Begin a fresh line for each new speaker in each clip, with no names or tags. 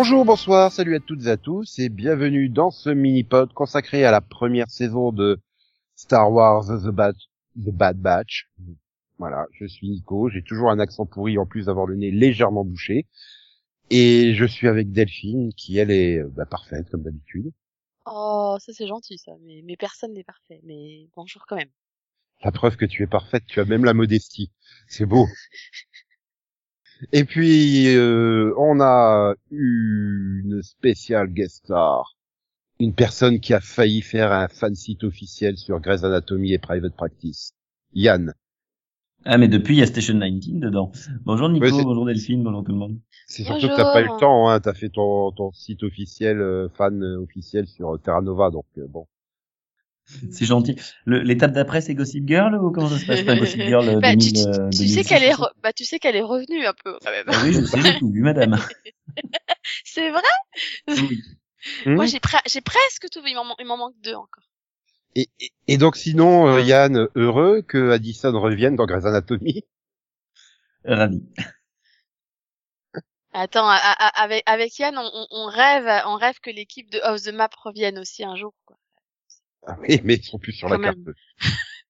Bonjour, bonsoir, salut à toutes et à tous et bienvenue dans ce mini-pod consacré à la première saison de Star Wars The Bad, The Bad Batch. Voilà, je suis Nico, j'ai toujours un accent pourri en plus d'avoir le nez légèrement bouché. Et je suis avec Delphine qui elle est bah, parfaite comme d'habitude.
Oh, ça c'est gentil ça, mais, mais personne n'est parfait. Mais bonjour quand même.
La preuve que tu es parfaite, tu as même la modestie. C'est beau. Et puis, euh, on a eu une spéciale guest star. Une personne qui a failli faire un fan site officiel sur Grey's Anatomy et Private Practice. Yann.
Ah, mais depuis, il y a Station 19 dedans. Bonjour Nico,
Ouais,
bonjour Delphine, bonjour tout le monde.
C'est surtout que t'as pas eu le temps, hein. T'as fait ton, ton site officiel, euh, fan officiel sur Terra Nova, donc euh, bon.
C'est gentil. L'étape d'après, c'est Gossip Girl ou comment ça se passe? Enfin, Gossip Girl euh,
Bah, tu,
2000,
tu-
euh,
tu sais
2006,
qu'elle est, re- bah tu sais qu'elle est revenue un peu quand même.
Ah Oui, je sais, j'ai tout vu, madame.
C'est vrai?
Oui.
Hmm?
Moi j'ai pre- j'ai presque tout vu. Il m'en man- il m'en manque deux encore.
et, et, et donc sinon, euh, Yann, heureux que Addison revienne dans Grey's Anatomy?
Ravi.
Attends, avec avec Yann, on, on- on rêve, on rêve que l'équipe de Off the Map revienne aussi un jour. Quoi.
Ah oui, mais ils sont plus sur la carte.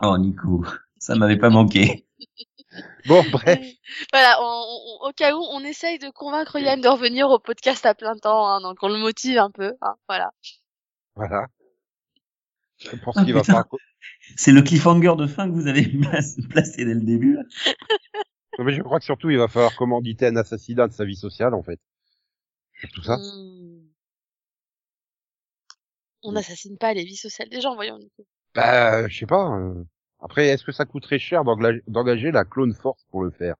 Oh Nico, ça m'avait pas manqué.
Bon, bref.
Voilà, on- on- au cas où, on essaye de convaincre Yann de revenir au podcast à plein temps, hein, donc on le motive un peu. Hein, voilà.
Voilà. Je pense
Ah,
qu'il va falloir...
C'est le cliffhanger de fin que vous avez placé dès le début.
Non, mais je crois que surtout, il va falloir commanditer un assassinat de sa vie sociale, en fait. Tout ça.
Hmm. On n'assassine pas les vies sociales des gens, voyons.
Bah, je sais pas. euh. Après, est-ce que ça coûterait cher d'engager la Clone Force pour le faire?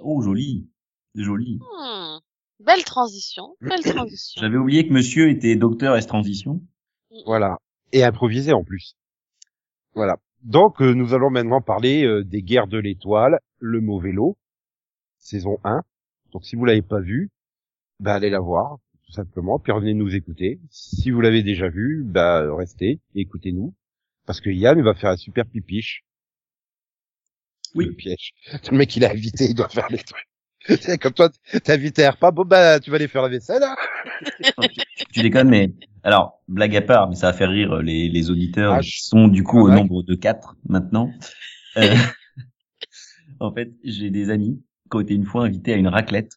Oh, joli. Joli.
Hmm. Belle transition, belle transition.
J'avais oublié que monsieur était docteur S transition.
Voilà. Et improvisé en plus. Voilà. Donc, euh, nous allons maintenant parler euh, des guerres de l'étoile, le mauvais lot, saison 1. Donc, si vous l'avez pas vu, bah, allez la voir, tout simplement, puis revenez nous écouter. Si vous l'avez déjà vu, bah, restez, écoutez-nous. Parce que Yann va faire un super pipiche.
Oui.
Le piège. Le mec, il a invité, il doit faire les trucs. C'est comme toi, t'es invité à repas, bon bah, tu vas aller faire la vaisselle, hein
Tu déconnes, mais alors blague à part, mais ça va faire rire les, les auditeurs
Ah,
qui sont du coup au
Ouais.
nombre de quatre maintenant. Euh, en fait, j'ai des amis qui ont été une fois invités à une raclette.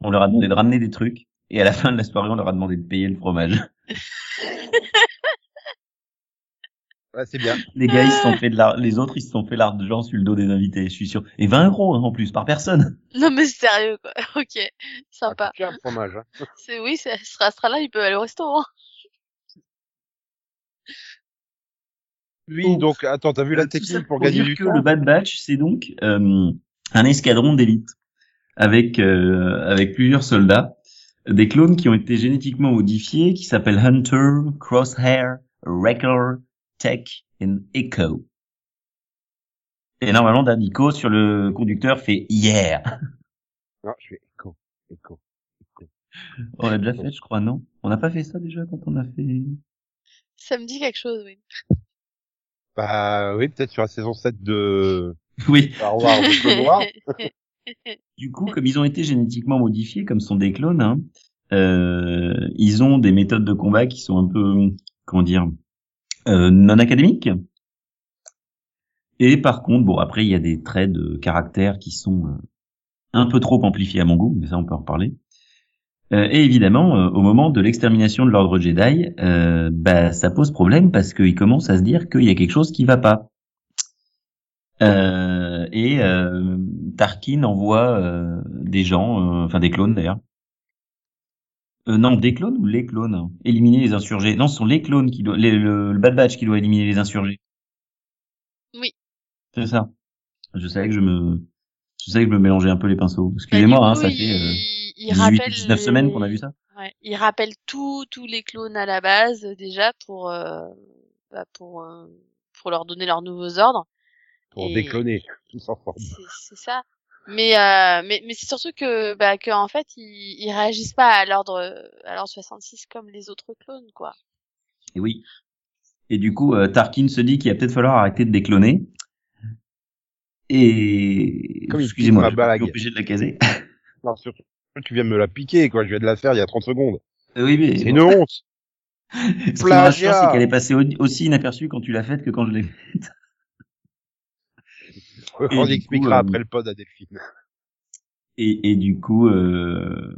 On leur a demandé de ramener des trucs et à la fin de la soirée, on leur a demandé de payer le fromage.
Ouais, c'est bien.
Les gars, ils se sont fait de l'ar- les autres, ils se sont fait l'argent sur le dos des invités, je suis sûr. Et 20 euros hein, en plus par personne.
Non mais sérieux quoi. Ok, sympa.
coûte cher, le fromage, hein.
C'est oui, ça sera, sera là, il peut aller au resto. Hein.
Oui, donc, attends, t'as vu la
Euh,
technique pour gagner
dire
du
que
temps
le Bad Batch, c'est donc euh, un escadron d'élite avec euh, avec plusieurs soldats, des clones qui ont été génétiquement modifiés, qui s'appellent Hunter, Crosshair, Wrecker, Tech et Echo. Et normalement, Dan Nico sur le conducteur fait yeah.
Non, je fais écho, écho.
On l'a déjà fait, je crois, non? On n'a pas fait ça déjà quand on a fait.
Ça me dit quelque chose, oui.
Bah oui, peut-être sur la saison 7 de
Oui.
Star Wars de Clone Wars.
Du coup, comme ils ont été génétiquement modifiés, comme sont des clones, hein, euh, ils ont des méthodes de combat qui sont un peu, comment dire, euh, non académiques. Et par contre, bon, après, il y a des traits de caractère qui sont euh, un peu trop amplifiés à mon goût, mais ça, on peut en reparler. Euh, et évidemment, euh, au moment de l'extermination de l'ordre Jedi, euh, bah, ça pose problème parce qu'ils commencent à se dire qu'il y a quelque chose qui va pas. Euh, et euh, Tarkin envoie euh, des gens, euh, enfin des clones d'ailleurs. Euh, non, des clones ou les clones? Éliminer les insurgés. Non, ce sont les clones qui doivent, les- le, le Bad Batch qui doit éliminer les insurgés.
Oui.
C'est ça. Je savais que je me, je savais que je me mélangeais un peu les pinceaux.
Bah,
Excusez-moi,
du
hein, ça
il,
fait euh,
il
18
rappelle
19 semaines qu'on a vu ça.
Ouais, il rappelle tous tous les clones à la base déjà pour euh, bah, pour euh, pour leur donner leurs nouveaux ordres.
Pour
Et-
décloner, tous ensemble.
C'est c'est ça. Mais euh, mais mais c'est surtout que bah que en fait ils, ils réagissent pas à l'ordre à l'ordre 66 comme les autres clones quoi.
Et oui. Et du coup, euh, Tarkin se dit qu'il va peut-être falloir arrêter de décloner. Et excusez-moi, je suis obligé de la caser.
Non, surtout, tu viens de me la piquer, quoi. Je viens de la faire il y a 30 secondes.
Euh, Oui, mais
C'est une honte.
ce qui me rassure, c'est qu'elle est passée au- aussi inaperçue quand tu l'as faite que quand je l'ai faite.
On
du
expliquera
coup, euh,
après le pod à Delphine.
Et, et du coup, euh,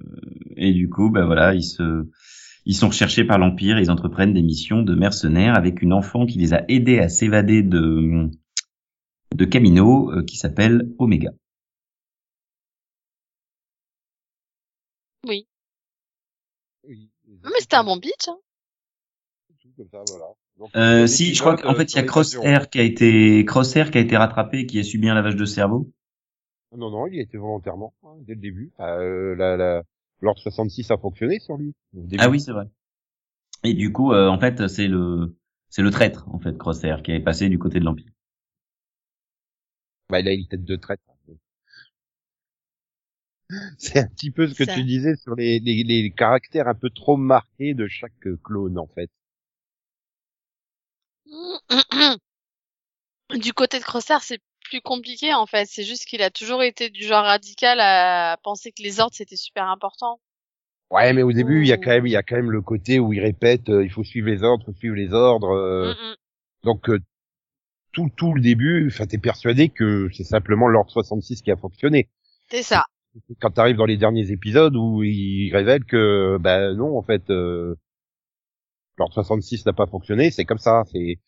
et du coup, bah voilà, ils se, ils sont recherchés par l'Empire. Ils entreprennent des missions de mercenaires avec une enfant qui les a aidés à s'évader de, de Camino, euh, qui s'appelle Omega.
Oui.
Oui.
Non, mais c'était un bon pitch. Hein.
Comme ça, voilà. Donc,
Euh, si, je crois qu'en fait,
euh,
il y a. Crosshair qui a été, Crosshair qui a été rattrapé, et qui a subi un lavage de cerveau.
Non, non, il a été volontairement, hein, dès le début. Euh, la, la, L'ordre 66 a fonctionné sur lui.
Ah oui, c'est vrai. Et du coup, euh, en fait, c'est le, c'est le traître, en fait, Crosshair, qui est passé du côté de l'Empire.
Bah, il a une tête de traite. C'est un petit peu ce que
Ça.
tu disais sur les, les, les caractères un peu trop marqués de chaque euh, clone, en fait.
Du côté de Crosshair, c'est plus compliqué en fait. C'est juste qu'il a toujours été du genre radical à penser que les ordres c'était super important.
Ouais, mais au début, il y a quand même, il y a quand même le côté où il répète, euh, il faut suivre les ordres, faut suivre les ordres. euh,
Mm, mm.
Donc, euh, tout, tout le début, enfin, t'es persuadé que c'est simplement l'ordre 66 qui a fonctionné.
C'est ça.
Quand t'arrives dans les derniers épisodes où il révèle que, ben non, en fait, euh, l'ordre 66 n'a pas fonctionné, c'est comme ça, c'est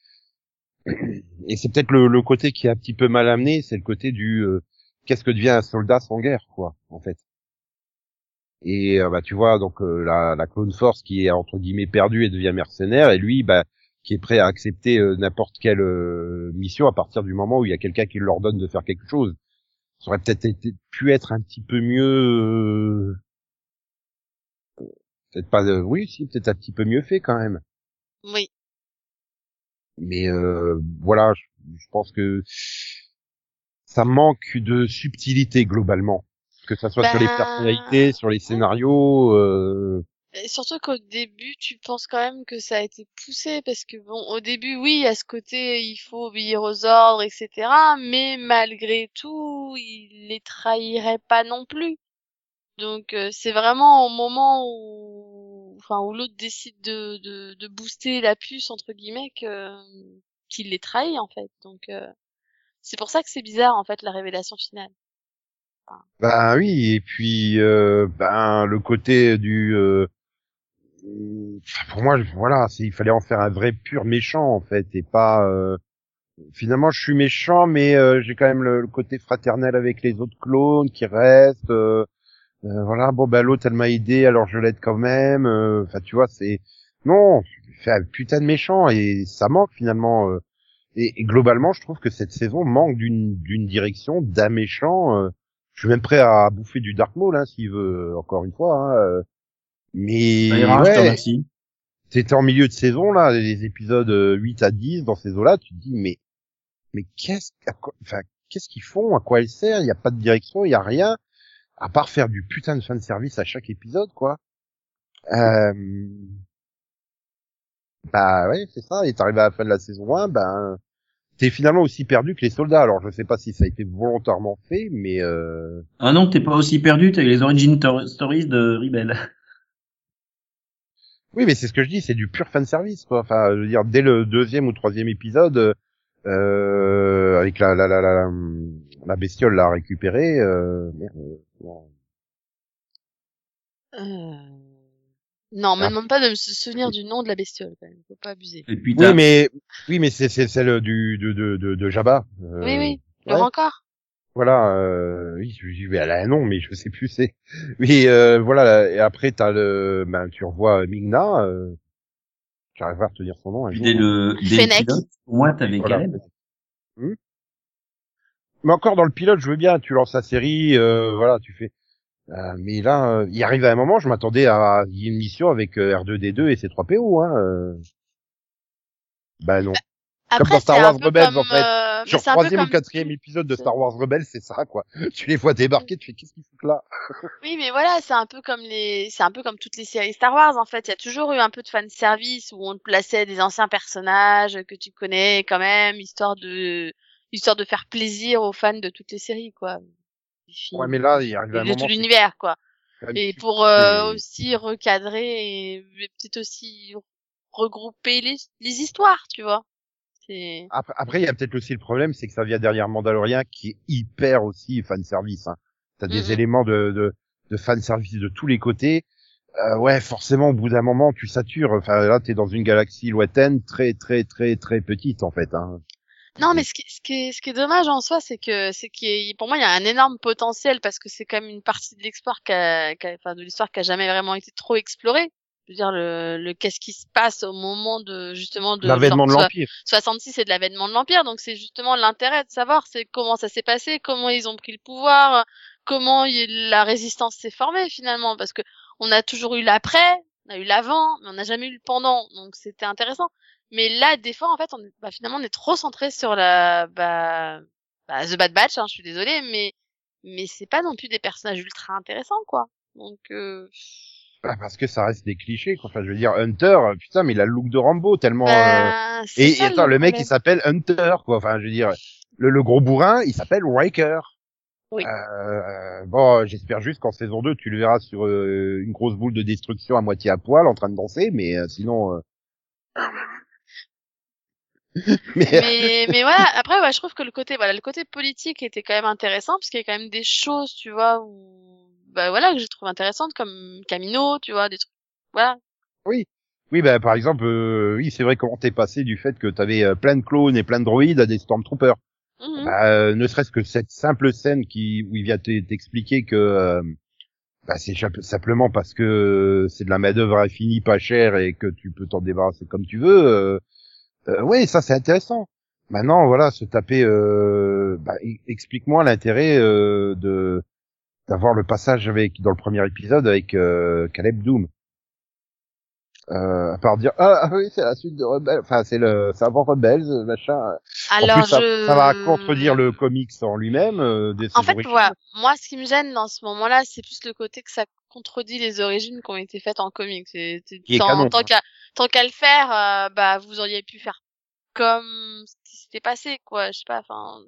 et c'est peut-être le, le côté qui est un petit peu mal amené, c'est le côté du euh, qu'est-ce que devient un soldat sans guerre, quoi, en fait. Et euh, bah tu vois donc euh, la, la clone force qui est entre guillemets perdue et devient mercenaire, et lui bah qui est prêt à accepter n'importe quelle mission à partir du moment où il y a quelqu'un qui leur donne de faire quelque chose. Ça aurait peut-être pu être un petit peu mieux, peut-être pas, euh, oui, si peut-être un petit peu mieux fait quand même.
Oui.
Mais euh, voilà, je, je pense que ça manque de subtilité globalement, que ça soit sur les
Ben,
personnalités, sur les scénarios. Euh,
Et surtout qu'au début, tu penses quand même que ça a été poussé parce que bon, au début, oui, à ce côté, il faut obéir aux ordres, etc. Mais malgré tout, il les trahirait pas non plus. Donc euh, c'est vraiment au moment où, enfin, où l'autre décide de, de, de booster la puce entre guillemets que qu'il les trahit en fait. Donc euh, c'est pour ça que c'est bizarre en fait la révélation finale.
ben oui, et puis euh, ben le côté du, euh, pour moi, voilà, il fallait en faire un vrai pur méchant en fait, et pas. euh, finalement, je suis méchant, mais euh, j'ai quand même le, le côté fraternel avec les autres clones qui restent. Euh, voilà, bon bah l'autre elle m'a aidé, alors je l'aide quand même. euh, Enfin, tu vois, c'est non, fait un putain de méchant et ça manque finalement. euh, et, et globalement, je trouve que cette saison manque d'une d'une direction, d'un méchant. euh, je suis même prêt à bouffer du Dark Maul, hein, s'il veut, encore une fois. Hein, euh, mais ouais, t'étais en milieu de saison là, les épisodes euh, 8 à 10 dans ces eaux-là, tu te dis mais mais qu'est-ce enfin qu'est-ce qu'ils font, à quoi elle sert Il y a pas de direction, il y a rien à part faire du putain de fan service à chaque épisode quoi. Euh... Bah ouais, c'est ça, et t'arrives à la fin de la saison 1, ben t'es finalement aussi perdu que les soldats. Alors je sais pas si ça a été volontairement fait, mais euh...
Ah non, t'es pas aussi perdu, t'as les origin tor- stories de Rebel.
oui, mais c'est ce que je dis, c'est du pur fan service quoi. Enfin, je veux dire dès le deuxième ou troisième épisode, euh, avec la la la la, la bestiole l'a récupérée. Euh... Merde, non.
Euh... Non, me demande pas de me souvenir du nom de la bestiole quand même. Faut pas abuser.
Et puis
Oui, mais oui, mais c'est c'est celle du de de de, de Jabba. Euh,
Oui, oui. Le
ouais.
rencard.
Voilà, euh, oui, je je vais elle a un nom, mais je sais plus c'est. Oui, euh, voilà, et après t'as le, ben tu revois Migna. Euh... J'arrive pas à retenir son nom. Un
puis
jour.
dès le, dès le pilote, pour moi, t'avais
Voilà.
Caleb.
Hmm. Mais encore dans le pilote, je veux bien. Tu lances la série, euh, voilà, tu fais. Euh, mais là, euh, il arrive à un moment, je m'attendais à une mission avec euh, R2D2 et C3PO, hein. Euh... Ben non.
Après,
dans Star Wars Rebels,
comme,
en fait.
euh,
Sur troisième ou
comme
quatrième épisode de Star Wars Rebels, c'est ça, quoi. Tu les vois débarquer, tu fais qu'est-ce qu'ils foutent là?
Oui, mais voilà, c'est un peu comme les, c'est un peu comme toutes les séries Star Wars en fait. Il y a toujours eu un peu de fan service où on te plaçait des anciens personnages que tu connais quand même, histoire de, histoire de faire plaisir aux fans de toutes les séries quoi.
Ouais, mais là, il arrive un
de
moment.
tout l'univers, quoi. Et pour euh, aussi recadrer et peut-être aussi regrouper les, les histoires, tu vois.
Après, après, il y a peut-être aussi le problème, c'est que ça vient derrière Mandalorian, qui est hyper aussi fan service. Hein. T'as des
Mhm.
éléments de, de, de fan service de tous les côtés. Euh, ouais, forcément, au bout d'un moment, tu satures. Enfin, là, t'es dans une galaxie lointaine, très, très, très, très petite, en fait. Hein.
Non, mais ce qui, ce qui est, ce qui est dommage en soi, c'est que, c'est qu'il pour moi, il y a un énorme potentiel parce que c'est quand même une partie de l'histoire qui a, qui a- enfin, de l'histoire qui a jamais vraiment été trop explorée. Je veux dire, le, le qu'est-ce qui se passe au moment de, justement, de
L'avènement de l'Empire.
66, c'est de l'avènement de l'Empire, donc c'est justement l'intérêt de savoir, c'est comment ça s'est passé, comment ils ont pris le pouvoir, comment il- la résistance s'est formée finalement, parce que on a toujours eu l'après, on a eu l'avant, mais on n'a jamais eu le pendant, donc c'était intéressant. Mais là, des fois, en fait, on bah, finalement, on est trop centré sur la, bah, bah, The Bad Batch, hein, je suis désolée, mais, mais c'est pas non plus des personnages ultra intéressants, quoi. Donc, euh,
Bah, parce que ça reste des clichés. Quoi. Enfin, je veux dire, Hunter, euh, putain, mais il a le look de Rambo tellement. euh,
bah, c'est
Et,
ça,
et attends, le mec, il s'appelle Hunter, quoi. Enfin, je veux dire, le, le gros bourrin, il s'appelle Riker.
Oui.
Euh, bon, j'espère juste qu'en saison 2, tu le verras sur euh, une grosse boule de destruction à moitié à poil, en train de danser, mais euh, sinon... euh, mais,
mais mais voilà après ouais, je trouve que le côté voilà le côté politique était quand même intéressant parce qu'il y a quand même des choses tu vois où bah voilà que je trouve intéressantes comme Camino tu vois des trucs voilà
oui, bah, par exemple, euh, oui, c'est vrai comment t'es passé du fait que t'avais euh, plein de clones et plein de droïdes à des Stormtroopers.
Mhm.
Bah, euh, ne serait-ce que cette simple scène qui où il vient te- t'expliquer que euh, bah, c'est simplement parce que c'est de la main d'œuvre infinie, pas chère et que tu peux t'en débarrasser comme tu veux. Euh, euh, ouais, ça c'est intéressant. Maintenant, voilà, se taper. Euh, bah, explique-moi l'intérêt euh, de d'avoir le passage avec dans le premier épisode avec euh, Caleb Doom. Euh, à part dire ah, ah oui c'est la suite de Rebels enfin c'est le c'est avant Rebels machin
alors
en plus, ça,
je
ça va contredire le comics en lui-même. Euh,
en fait moi ce qui me gêne dans ce moment-là c'est plus le côté que ça contredit les origines qui ont été faites en comics tant,
canon,
tant
hein.
qu'à tant qu'à le faire euh, bah vous auriez pu faire comme ce qui s'était passé quoi je sais pas enfin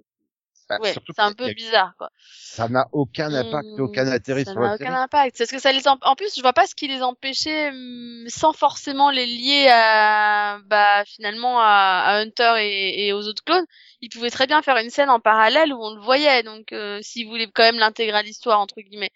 Bah,
ouais c'est un peu bizarre quoi
Ça n'a aucun impact,
Mmh,
aucun
ça n'a aucun impact. C'est ce que ça les em- en plus, je vois pas ce qui les empêchait hum, sans forcément les lier à bah finalement à, à Hunter et, et aux autres clones. Ils pouvaient très bien faire une scène en parallèle où on le voyait. Donc euh, s'ils voulaient quand même l'intégrer à l'histoire entre guillemets.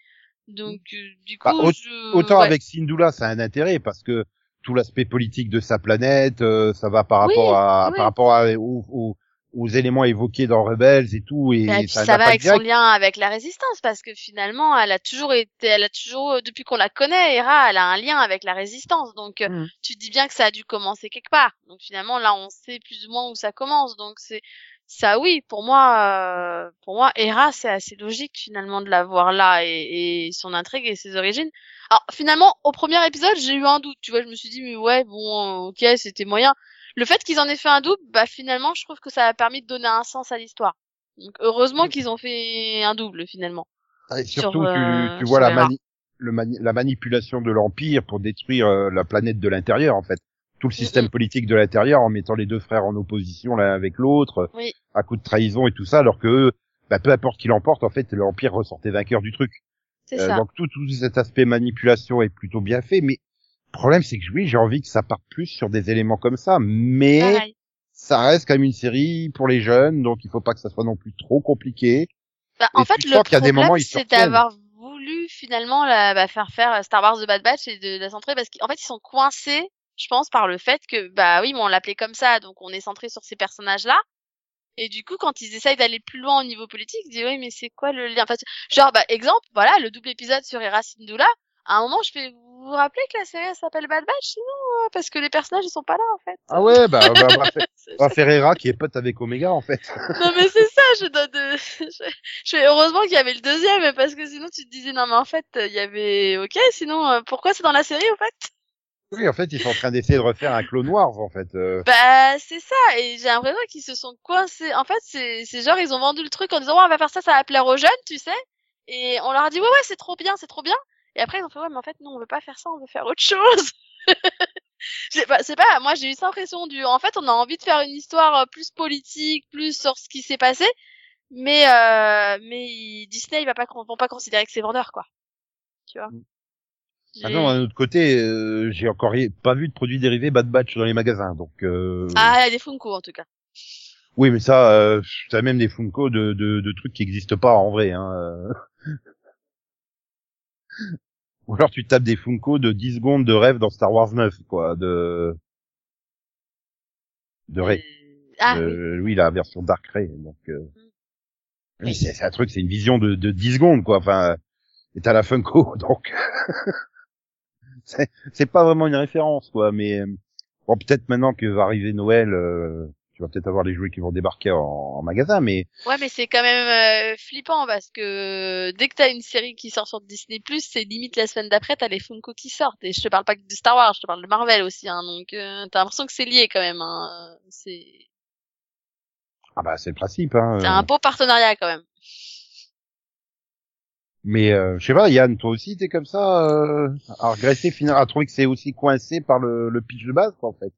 Donc euh, du coup,
Bah, au-
je...
Autant
ouais.
avec Syndulla, ça a un intérêt parce que tout l'aspect politique de sa planète, euh, ça va par
Oui,
rapport à
oui.
par rapport à, aux, aux- aux éléments évoqués dans Rebels et tout, et,
Bah, et
ça,
ça va avec son lien avec la résistance parce que finalement elle a toujours été elle a toujours euh, depuis qu'on la connaît Hera elle a un lien avec la résistance donc euh,
Mm.
tu te dis bien que ça a dû commencer quelque part donc finalement là on sait plus ou moins où ça commence donc c'est ça oui pour moi euh, pour moi Hera c'est assez logique finalement de la voir là et, et son intrigue et ses origines alors finalement au premier épisode j'ai eu un doute tu vois je me suis dit mais ouais bon euh, ok c'était moyen le fait qu'ils en aient fait un double bah finalement je trouve que ça a permis de donner un sens à l'histoire donc heureusement qu'ils ont fait un double finalement.
Et
sur,
surtout,
euh,
tu, tu vois la,
Hera.
mani- le mani- la manipulation de l'Empire pour détruire euh, la planète de l'intérieur, en fait. Tout le système politique de l'intérieur en mettant les deux frères en opposition l'un avec l'autre,
Oui.
à coup de trahison et tout ça, alors que eux, bah, peu importe qui l'emporte, en fait, l'Empire ressortait vainqueur du truc.
C'est
Euh,
ça.
donc tout, tout cet aspect manipulation est plutôt bien fait, mais le problème c'est que oui, j'ai envie que ça parte plus sur des éléments comme ça, mais
Pareil.
ça reste quand même une série pour les jeunes, donc il faut pas que ça soit non plus trop compliqué.
Bah, en
et
fait, le
sens qu'il y a des
problème, c'est d'avoir voulu finalement la, bah, faire faire Star Wars The Bad Batch et de la centrer parce qu'en fait, ils sont coincés, je pense, par le fait que, bah oui, mais on l'appelait comme ça, donc on est centré sur ces personnages-là. Et du coup, quand ils essayent d'aller plus loin au niveau politique, ils disent, oui, mais c'est quoi le lien? Enfin, genre, bah, exemple, voilà, le double épisode sur Hera Syndulla. À un moment, je fais, vous vous rappelez que la série elle s'appelle Bad Batch? Sinon, parce que les personnages, ils sont pas là, en fait.
Ah ouais, bah, bah, va faire Hera qui est pote avec Omega en fait.
Non mais c'est ça, je donne de... je, je fais heureusement qu'il y avait le deuxième parce que sinon tu te disais non mais en fait il y avait ok sinon euh, pourquoi c'est dans la série en fait?
Oui, en fait, ils sont en train d'essayer de refaire un Clone Wars en fait. euh.
Bah c'est ça et j'ai l'impression qu'ils se sont coincés. En fait c'est c'est genre ils ont vendu le truc en disant ouais on va faire ça ça va plaire aux jeunes tu sais et on leur a dit ouais ouais c'est trop bien c'est trop bien et après ils ont fait ouais mais en fait non on veut pas faire ça on veut faire autre chose. J'ai pas, c'est pas, moi j'ai eu cette impression du, en fait on a envie de faire une histoire euh, plus politique, plus sur ce qui s'est passé, Mais euh, mais Disney il va pas vont pas considérer que c'est vendeur quoi. Tu vois.
Mm.
J'ai-
Maintenant, d'un autre côté, euh, j'ai encore pas vu de produits dérivés Bad Batch dans les magasins, donc. Euh...
Ah, il y a des Funko en tout cas.
Oui, mais ça, euh, t'as même des Funko de, de, de trucs qui existent pas en vrai. Hein. euh. Ou alors tu tapes des Funko de 10 secondes de rêve dans Star Wars 9, quoi, de de Rey.
Ah
de-
oui.
oui. la version Dark Ray. Donc, euh...
Oui.
oui, c'est c'est un truc, c'est une vision de, de 10 secondes, quoi. Enfin, et t'as la Funko, donc c'est c'est pas vraiment une référence, quoi. Mais euh, bon, peut-être maintenant que va arriver Noël, euh, tu vas peut-être avoir les jouets qui vont débarquer en, en magasin, mais
Ouais, mais c'est quand même euh, flippant parce que dès que t'as une série qui sort sur Disney+, c'est limite la semaine d'après, t'as les Funko qui sortent. Et je te parle pas que de Star Wars, je te parle de Marvel aussi. Hein, donc euh, t'as l'impression que c'est lié quand même. Hein. C'est
ah bah c'est le principe. Hein.
c'est un beau partenariat quand même.
Mais euh, je sais pas, Yann, toi aussi t'es comme ça, euh, à regretter finalement, à trouver que c'est aussi coincé par le, le pitch de base, quoi, en fait.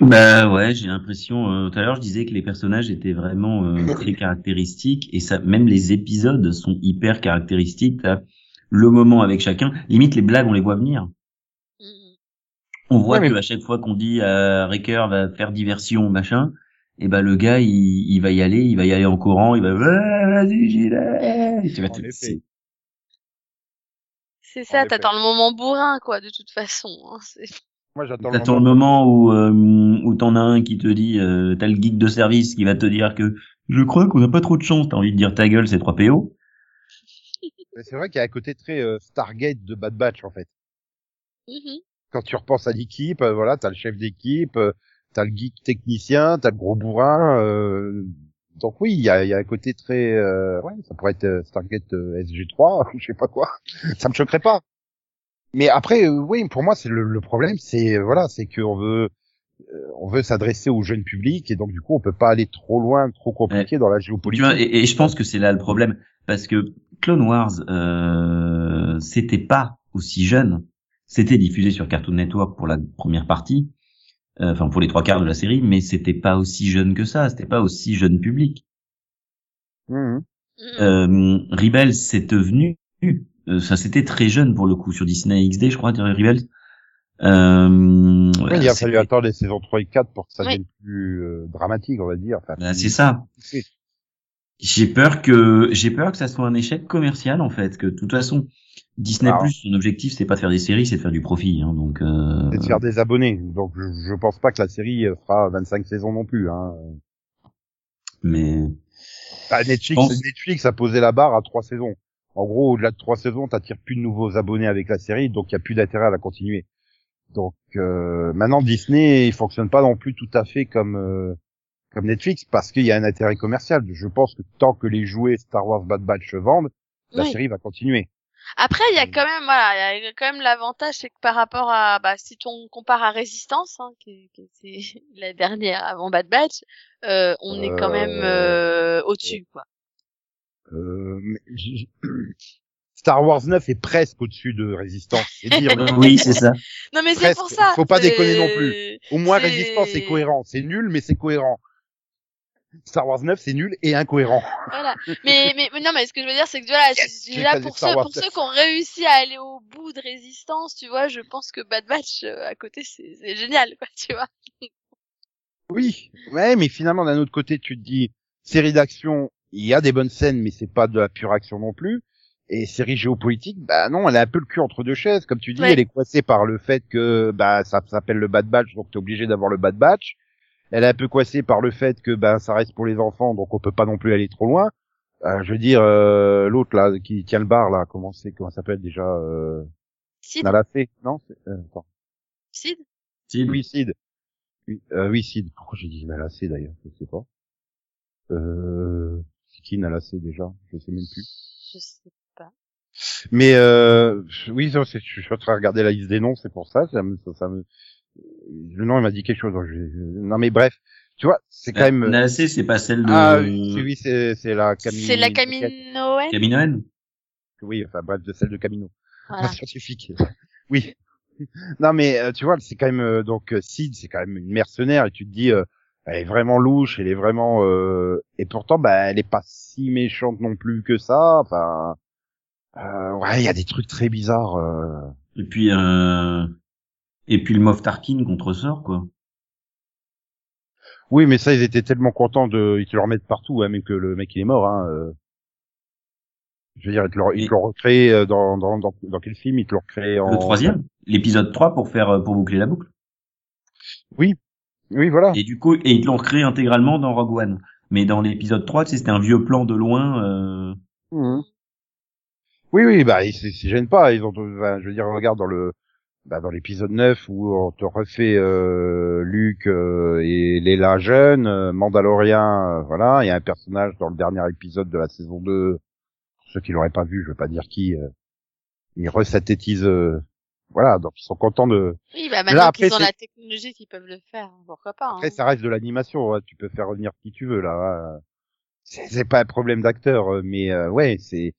Bah ouais, j'ai l'impression. euh, tout à l'heure, je disais que les personnages étaient vraiment euh, très caractéristiques et ça, même les épisodes sont hyper caractéristiques. T'as le moment avec chacun. Limite, les blagues, on les voit venir.
Mhm.
On voit
Ouais,
que
mais-
à chaque fois qu'on dit à Riker va faire diversion machin, et ben le gars il, il va y aller, il va y aller en courant, il va vas-y j'y vais. Tu vas
En
te-
effet.
C'est-
ça, t'attends le moment bourrin quoi, de toute façon. Hein. C'est-
Moi j'attends
T'attends le moment où euh, où t'en as un qui te dit, euh, t'as le geek de service qui va te dire que je crois qu'on a pas trop de chance. T'as envie de dire ta gueule, c'est 3 PO.
C'est vrai qu'il y a un côté très euh, Stargate de Bad Batch, en fait.
Mhm.
Quand tu repenses à l'équipe, euh, voilà, t'as le chef d'équipe, euh, t'as le geek technicien, t'as le gros bourrin. Donc oui, il y a, y a un côté très, euh, ouais, ça pourrait être euh, Stargate euh, SG3, je sais pas quoi. ça me choquerait pas. Mais après, euh, oui, pour moi, c'est le, le problème, c'est euh, voilà, c'est qu'on veut, euh, on veut s'adresser au jeune public et donc du coup, on peut pas aller trop loin, trop compliqué dans la
Tu
géopolitique.
vois, et, et je pense que c'est là le problème parce que Clone Wars, euh, c'était pas aussi jeune. C'était diffusé sur Cartoon Network pour la première partie, enfin pour les trois quarts de la série, mais c'était pas aussi jeune que ça. C'était pas aussi jeune public.
Mhm.
Mhm.
Euh, Rebels, c'est devenu, euh, ça c'était très jeune pour le coup sur Disney XD, je crois, Rebels. Euh,
Ouais, il a fallu attendre les saisons 3 et 4 pour que ça devienne plus euh, dramatique, on va dire. Enfin, plus-
c'est ça. J'ai peur que j'ai peur que ça soit un échec commercial en fait, que de toute façon Disney
Alors.
Plus son objectif c'est pas de faire des séries, c'est de faire du profit hein, donc euh...
C'est de faire des abonnés. Donc je, je pense pas que la série euh, fera 25 saisons non plus. Hein.
mais
Bah, Netflix,
pense-
Netflix a posé la barre à trois saisons. En gros, au-delà de trois saisons, t'attires plus de nouveaux abonnés avec la série, donc il y a plus d'intérêt à la continuer. Donc euh, maintenant Disney, il fonctionne pas non plus tout à fait comme euh, comme Netflix parce qu'il y a un intérêt commercial. Je pense que tant que les jouets Star Wars Bad Batch se vendent, la
Oui.
série va continuer.
Après, il y a quand même, voilà, il y a quand même l'avantage, c'est que par rapport à, bah, si on compare à Résistance, hein, qui, qui c'est la dernière avant Bad Batch, euh, on est quand même euh, au-dessus, quoi.
Euh, Star Wars 9 est presque au-dessus de Résistance. C'est dire, mais
oui c'est ça.
Non, mais c'est pour ça.
Faut pas déconner non plus. au moins Résistance c'est cohérent. C'est nul mais c'est cohérent. Star Wars 9 c'est nul et incohérent.
Voilà. Mais, mais, mais non, mais ce que je veux dire, c'est que voilà,
Yes,
là, pour ceux, pour ceux qui ont réussi à aller au bout de Résistance, tu vois, je pense que Bad Batch, euh, à côté, c'est c'est génial, quoi, tu vois.
Oui, ouais, mais finalement d'un autre côté tu te dis série d'action, il y a des bonnes scènes mais c'est pas de la pure action non plus. Et série géopolitique, bah non, elle a un peu le cul entre deux chaises, comme tu dis,
Ouais.
elle est coincée par le fait que bah ça s'appelle le Bad Batch, donc t'es obligé d'avoir le Bad Batch. Elle est un peu coincée par le fait que bah ça reste pour les enfants, donc on peut pas non plus aller trop loin. Euh, je veux dire, euh, l'autre là qui tient le bar là, comment c'est, comment ça s'appelle déjà euh,
Sid,
Nalafé, non c'est- euh, attends.
Sid,
Si,
Oui, Sid. Oui, euh, oui, Sid. Pourquoi j'ai dit Nalacé d'ailleurs Je sais pas. Euh, c'est qui Nalacé déjà? Je sais même plus.
je sais pas.
Mais euh, oui, je suis en train de regarder la liste des noms, c'est pour ça. Ça me, ça, ça me... Le nom il m'a dit quelque chose. donc je- Non mais bref, tu vois, c'est quand même.
Nalacé, c'est pas celle de
Ah oui, c'est- oui, c'est c'est la Camille.
C'est la Caminoenne.
Caminoen
Oui, enfin bref, de celle de Camino.
Voilà.
Scientifique. Oui. Non mais euh, tu vois, c'est quand même euh, donc euh, Sid, c'est quand même une mercenaire et tu te dis, euh, elle est vraiment louche, elle est vraiment euh... et pourtant bah elle est pas si méchante non plus que ça. Enfin, euh, ouais, il y a des trucs très bizarres. Euh...
Et puis euh... et puis le Moff Tarkin contre sort quoi.
Oui, mais ça ils étaient tellement contents de ils te le remettent partout, hein, même que le mec il est mort. Hein, euh... Je veux dire, ils te l'ont
Et-
recréé euh, dans, dans, dans, dans quel film Ils te l'ont recréé en...
Le troisième, l'épisode 3 pour faire euh, pour boucler la boucle.
Oui, voilà.
Et du coup, et ils l'ont recréé intégralement dans Rogue One. Mais dans l'épisode 3, tu sais, c'était un vieux plan de loin. Euh...
Mhm. Oui, oui, bah, ils s'y s'y gênent pas. Ils ont, enfin, je veux dire, regarde dans le, bah, dans l'épisode 9 où on te refait euh, Luke euh, et Léla jeune, euh, Mandalorien, euh, voilà. Il y a un personnage dans le dernier épisode de la saison 2. Pour ceux qui l'auraient pas vu, je veux pas dire qui. Euh, ils resynthétisent. euh, voilà, donc ils sont contents de.
Oui, bah maintenant
après,
qu'ils ont la technologie qu'ils peuvent le faire, pourquoi pas.
Après,
hein.
ça reste de l'animation. hein. Tu peux faire revenir qui tu veux là. hein. C'est pas un problème d'acteur, mais euh, ouais, c'est.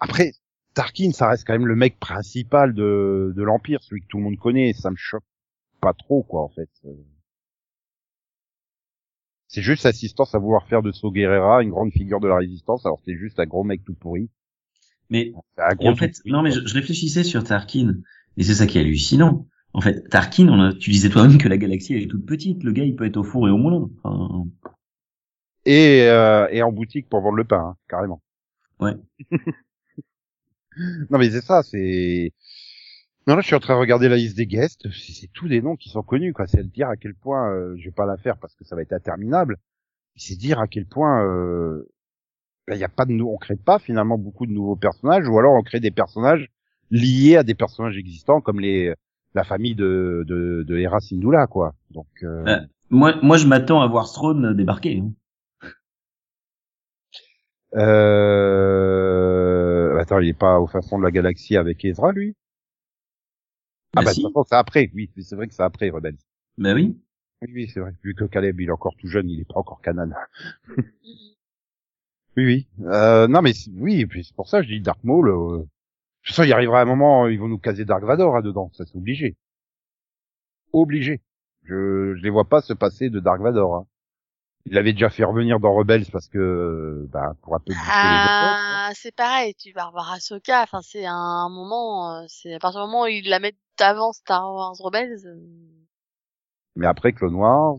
Après, Tarkin, ça reste quand même le mec principal de de l'Empire, celui que tout le monde connaît. Ça me choque pas trop, quoi, en fait. C'est juste l'assistance à vouloir faire de So Guerrera une grande figure de la résistance, alors c'est juste un gros mec tout pourri.
Mais
C'est un
et
gros
en fait,
pourri,
non, mais je réfléchissais sur Tarkin, et c'est ça qui est hallucinant. En fait, Tarkin, on a, tu disais toi-même que la galaxie elle est toute petite. Le gars, il peut être au four et au moulin. Enfin,
et, euh, et en boutique pour vendre le pain, hein, carrément.
Ouais.
non mais c'est ça, c'est. Non là, je suis en train de regarder la liste des guests. C'est tous des noms qui sont connus, quoi. C'est à dire à quel point, euh, je vais pas la faire parce que ça va être interminable. C'est dire à quel point euh, ben, il y a pas de, nou- on crée pas finalement beaucoup de nouveaux personnages, ou alors on crée des personnages liés à des personnages existants comme les la famille de de, de Hera Syndulla, quoi. Donc. euh,
Ouais. moi, moi, je m'attends à voir Throne débarquer. hein.
Euh... Attends, il est pas au fin fond de la galaxie avec Ezra, lui? Ah
Bah
bah,
si.
de toute façon, c'est après, oui, c'est vrai que c'est après, Rebels.
Bah oui.
Oui, oui, c'est vrai. Vu que Caleb, il est encore tout jeune, il est pas encore canon. Oui, oui. Euh, non, mais oui, et puis c'est pour ça que je dis Dark Maul. Euh... De toute façon, il arrivera un moment, ils vont nous caser Dark Vador hein, dedans, ça c'est obligé. Obligé. Je, je les vois pas se passer de Dark Vador. Hein. Il l'avait déjà fait revenir dans Rebels parce que, bah, pour un peu autres.
Ah, c'est pareil, tu vas revoir Ahsoka, enfin c'est un moment, euh, c'est à partir du moment où ils la mettent avant Star Wars Rebels. euh,
Mais après Clone Wars.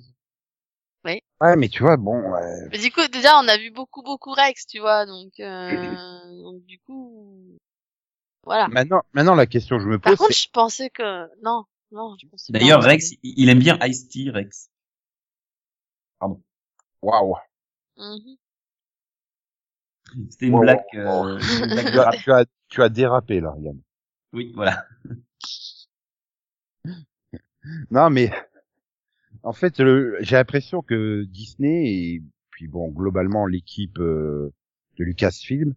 Oui.
Ouais, mais tu vois, bon, ouais,
Mais du coup, déjà, on a vu beaucoup, beaucoup Rex, tu vois, donc, euh, donc du coup, voilà.
Maintenant, maintenant la question que je me
Par
pose,
contre,
c'est
je pensais que, non, non, je pensais pas
D'ailleurs, Rex, il aime bien Ice-T, Rex.
Waouh.
Mhm.
C'était une
Wow,
blague.
wow,
euh, une blague de
Tu as,
rap.
tu as, tu as dérapé là, Yann.
Oui, voilà.
Non, mais en fait, le- j'ai l'impression que Disney et puis bon, globalement l'équipe euh, de Lucasfilm,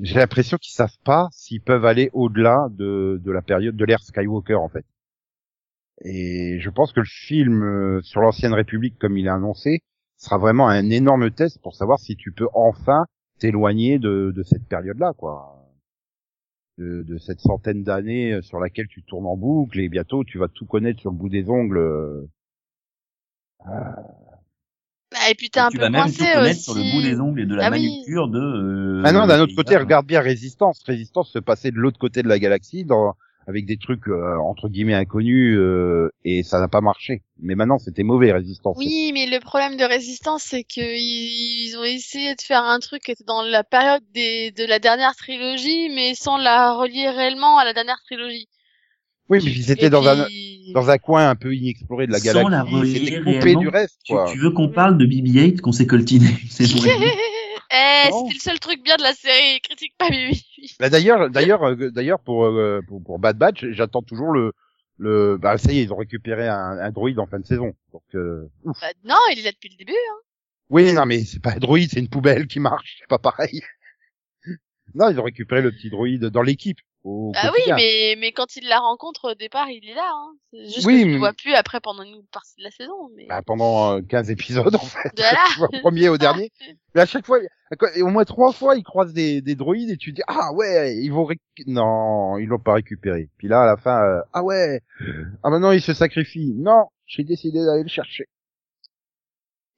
j'ai l'impression qu'ils savent pas s'ils peuvent aller au-delà de, de la période de l'ère Skywalker en fait. Et je pense que le film euh, sur l'ancienne République, comme il est annoncé, sera vraiment un énorme test pour savoir si tu peux enfin t'éloigner de, de cette période-là, quoi. De, de cette centaine d'années euh, sur laquelle tu tournes en boucle et bientôt tu vas tout connaître sur le bout des ongles. euh.
Bah, et puis t'es un
tu
peu
vas même tout connaître
aussi.
sur le bout des ongles et de la
Ah oui.
manucure de. euh,
Ah non, d'un autre côté, regarde bien Résistance. Résistance se passait de l'autre côté de la galaxie, dans, avec des trucs euh, entre guillemets inconnus, euh, et ça n'a pas marché. Mais maintenant, c'était mauvais Résistance.
Oui, mais le problème de Résistance, c'est que ils, ils ont essayé de faire un truc qui était dans la période des, de la dernière trilogie, mais sans la relier réellement à la dernière trilogie.
Oui, mais ils étaient
Et
dans un dans un coin un peu inexploré de la
Sans la
galaxie.
relier
C'était coupé
réellement.
du reste,
Tu,
quoi.
tu veux qu'on parle de BB-8 qu'on s'est coltiné c'est bon.
eh,
Non.
c'était le seul truc bien de la série. Critique pas Bibi.
Bah, d'ailleurs, d'ailleurs, euh, d'ailleurs pour, euh, pour pour Bad Batch, j'attends toujours le le. Bah ça y est, ils ont récupéré un, un droïde en fin de saison. Donc euh, ouf.
Bah, non, il est là depuis le début. Hein.
Oui, non, mais c'est pas un droïde, c'est une poubelle qui marche. C'est pas pareil. non, ils ont récupéré le petit droïde dans l'équipe. Au
Ah oui, mais mais quand il la rencontre au départ, il est là. Hein. Juste
Oui,
que tu
mais-
le vois plus après pendant une partie de la saison. Mais
Bah, pendant euh, 15 épisodes en fait.
Voilà.
Tu vois, premier au dernier. Mais à chaque fois, au moins trois fois, ils croisent des, des droïdes et tu dis ah ouais, ils vont réc- non, ils l'ont pas récupéré. Puis là à la fin, euh, ah ouais, ah maintenant il se sacrifie. Non, j'ai décidé d'aller le chercher.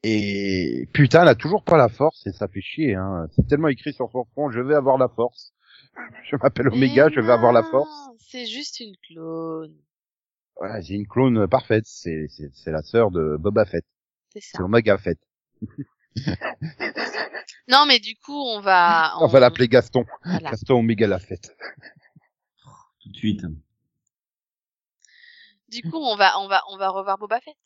Et putain, elle a toujours pas la force et ça fait chier. Hein. C'est tellement écrit sur son front, je vais avoir la force. je m'appelle Omega, je vais avoir la force.
C'est juste une clone.
Voilà, j'ai une clone euh, parfaite. C'est, c'est, c'est la sœur de Boba Fett.
C'est ça.
C'est Omega Fett.
non, mais du coup, on va...
On, va l'appeler Gaston. Gaston Omega la Fête.
Tout de suite.
Du coup, on va, on va, on va revoir Boba Fett.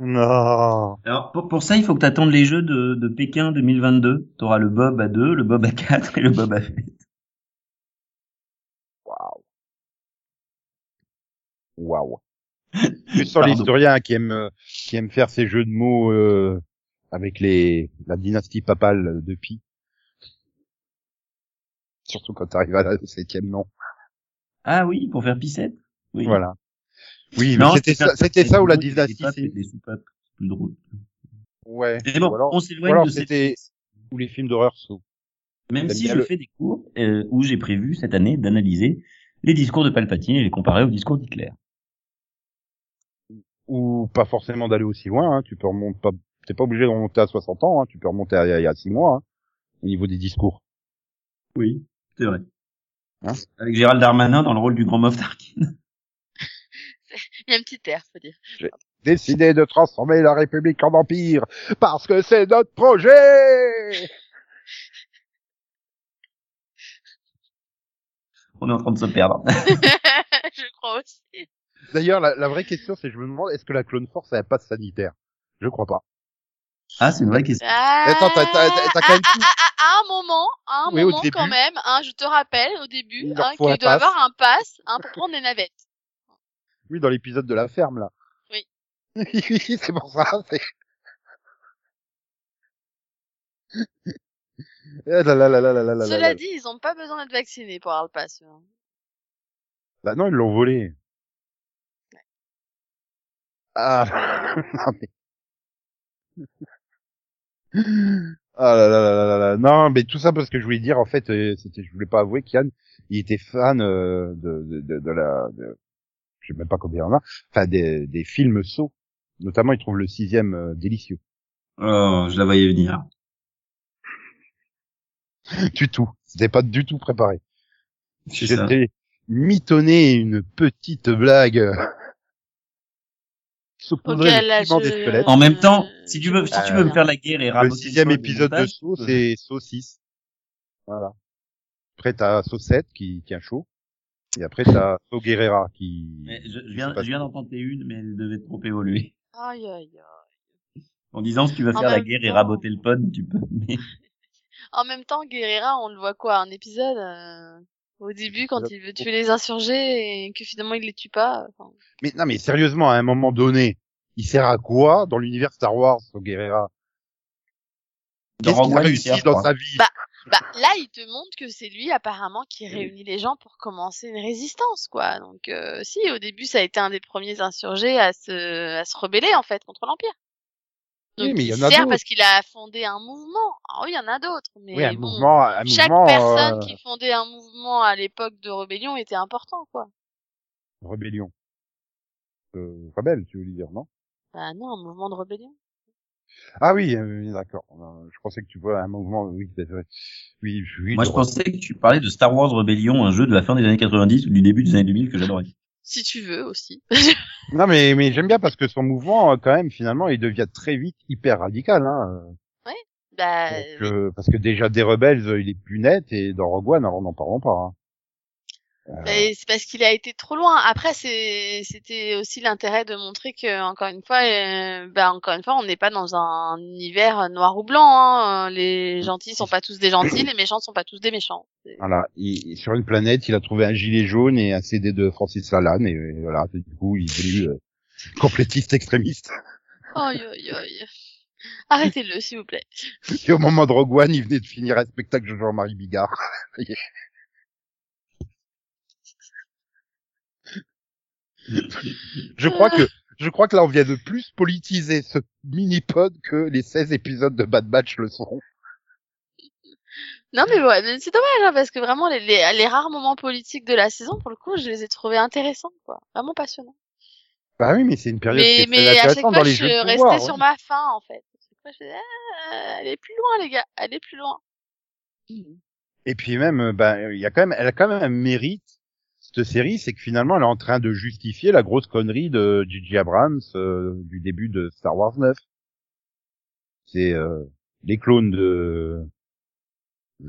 Non.
Alors pour, ça, il faut que tu les jeux de, de Pékin 2022. Tu auras le Bob à 2, le Bob à 4 et le Bob à 8.
Waouh. Plus sur
Pardon.
l'historien qui aime qui aime faire ses jeux de mots euh, avec les la dynastie papale de Pi. Surtout quand tu arrives à la septième nom.
Ah oui, pour faire Pissette Oui.
Voilà. Oui, mais c'était ça, c'était ça où la dynastie c'est
des soupapes. Plus drôle.
ouais.
Mais bon,
Ou alors,
on
ou
s'éloigne
alors
de cette
c'était ou les films d'horreur sont.
Même si je
le-
fais des cours euh, où j'ai prévu cette année d'analyser les discours de Palpatine et les comparer au discours d'Hitler.
Ou pas forcément d'aller aussi loin. Hein. Tu peux remonter pas, t'es pas obligé de remonter à 60 ans. Hein. Tu peux remonter à il y a 6 mois hein, au niveau des discours.
Oui, c'est vrai.
Hein?
Avec Gérald Darmanin dans le rôle du grand Moff Tarkin.
Il y a un petit air, faut dire.
Décider de transformer la République en empire parce que c'est notre projet.
On est en train de se perdre.
je crois aussi.
D'ailleurs, la, la vraie question, c'est je me demande est-ce que la Clone Force a un passe sanitaire? Je crois pas.
Ah, c'est une vraie question.
Ah,
Attends, t'as- quand même
ah,
tout-
ah, ah, à un moment, à un
Oui,
moment
début.
quand même, hein, je te rappelle au début hein, qu'il doit avoir un pass hein, pour prendre des navettes.
Oui, dans l'épisode de la ferme là.
Oui.
Oui, c'est pour ça. là là là
Cela dit, ils ont pas besoin d'être vaccinés pour avoir le pass. hein.
Bah non, ils l'ont volé. Ah, non mais. Ah là là là là là là. Non, mais tout ça parce que je voulais dire, en fait, euh, c'était, je voulais pas avouer qu'Yann, il était fan euh, de, de, de, de la, de, je sais même pas combien il y en a, enfin des, des films sauts. Notamment, il trouve le sixième euh, délicieux.
Oh, je la voyais venir.
Du tout. C'était pas du tout préparé. J'étais mitonné une petite blague. Euh,
là, je-
des squelettes.
En même temps,
Euh,
si tu veux, si tu
euh,
veux me faire la guerre et
Le
raboter
sixième
pod et
épisode de Saut,
euh,
c'est Saut 6. Voilà. Après, t'as Saut 7 qui tient chaud. Et après, t'as Saut Guerrera qui...
mais je, viens, je viens d'en tenter une, mais elle devait trop évoluer.
Aïe aïe aïe.
En disant, si tu veux faire la guerre et raboter le pod, tu peux.
En même temps, Guerrera, on le voit quoi, un épisode euh, au début quand il veut tuer les insurgés et que finalement il les tue pas. enfin,
Mais non, mais sérieusement, à un moment donné, il sert à quoi dans l'univers Star Wars, Saut Guerrera?
Dans
Qu'est-ce
Rogue
qu'il a
One, il
réussi
sert,
dans
quoi?
sa vie
Bah, Bah là, il te montre que c'est lui apparemment qui réunit les gens pour commencer une résistance, quoi. Donc euh, si, au début, ça a été un des premiers insurgés à se à se rebeller en fait contre l'empire. Donc
Oui, mais il y en a
sert
d'autres.
parce qu'il a fondé un mouvement. Ah oui, il y en a d'autres, mais
Oui, un
bon,
mouvement, un
chaque
mouvement,
personne
euh,
qui fondait un mouvement à l'époque de rébellion était important, quoi.
rébellion. Euh, rebelle, tu veux dire, non?
Bah non, un mouvement de rébellion.
Ah oui, euh, d'accord. Euh, Je pensais que tu vois un mouvement. Oui, c'est vrai. Oui, oui.
Moi, je pensais que tu parlais de Star Wars Rebellion, un jeu de la fin des années 90 ou du début des années 2000 que j'adorais.
Si tu veux aussi.
Non, mais mais j'aime bien parce que son mouvement, euh, quand même, finalement, il devient très vite hyper radical. Hein.
bah
Donc,
oui.
euh, parce que déjà des rebelles, euh, il est plus net et dans Rogue One, alors n'en parlons pas. Hein.
Mais c'est parce qu'il a été trop loin. Après, c'était aussi l'intérêt de montrer que, encore une fois, euh, bah, encore une fois, on n'est pas dans un univers noir ou blanc. Hein. Les gentils sont pas tous des gentils, les méchants sont pas tous des méchants.
Voilà, il, sur une planète, il a trouvé un gilet jaune et un CD de Francis Lalanne et euh, voilà, du coup, il est devenu euh, complétiste extrémiste.
Aïe, aïe, aïe. Arrêtez-le, s'il vous plaît.
Et au moment de Rogue One, il venait de finir un spectacle de Jean-Marie Bigard. Ça y est. je crois que je crois que là on vient de plus politiser ce mini-pod que les 16 épisodes de Bad Batch le sont.
Non, mais ouais, mais c'est dommage, hein, parce que vraiment, les, les, les rares moments politiques de la saison, pour le coup, je les ai trouvés intéressants, quoi. Vraiment passionnants.
Bah oui, mais c'est une période qui
Mais,
très
mais à chaque fois,
dans les
je
jeux de
restais
pouvoir.
sur
ouais.
ma faim, en fait. fois, je fais, ah, elle est plus loin, les gars, elle est plus loin.
Et puis même, euh, ben, il y a quand même, elle a quand même un mérite. Cette série, c'est que finalement, elle est en train de justifier la grosse connerie de J.J. Abrams euh, du début de Star Wars 9. C'est euh, les clones de,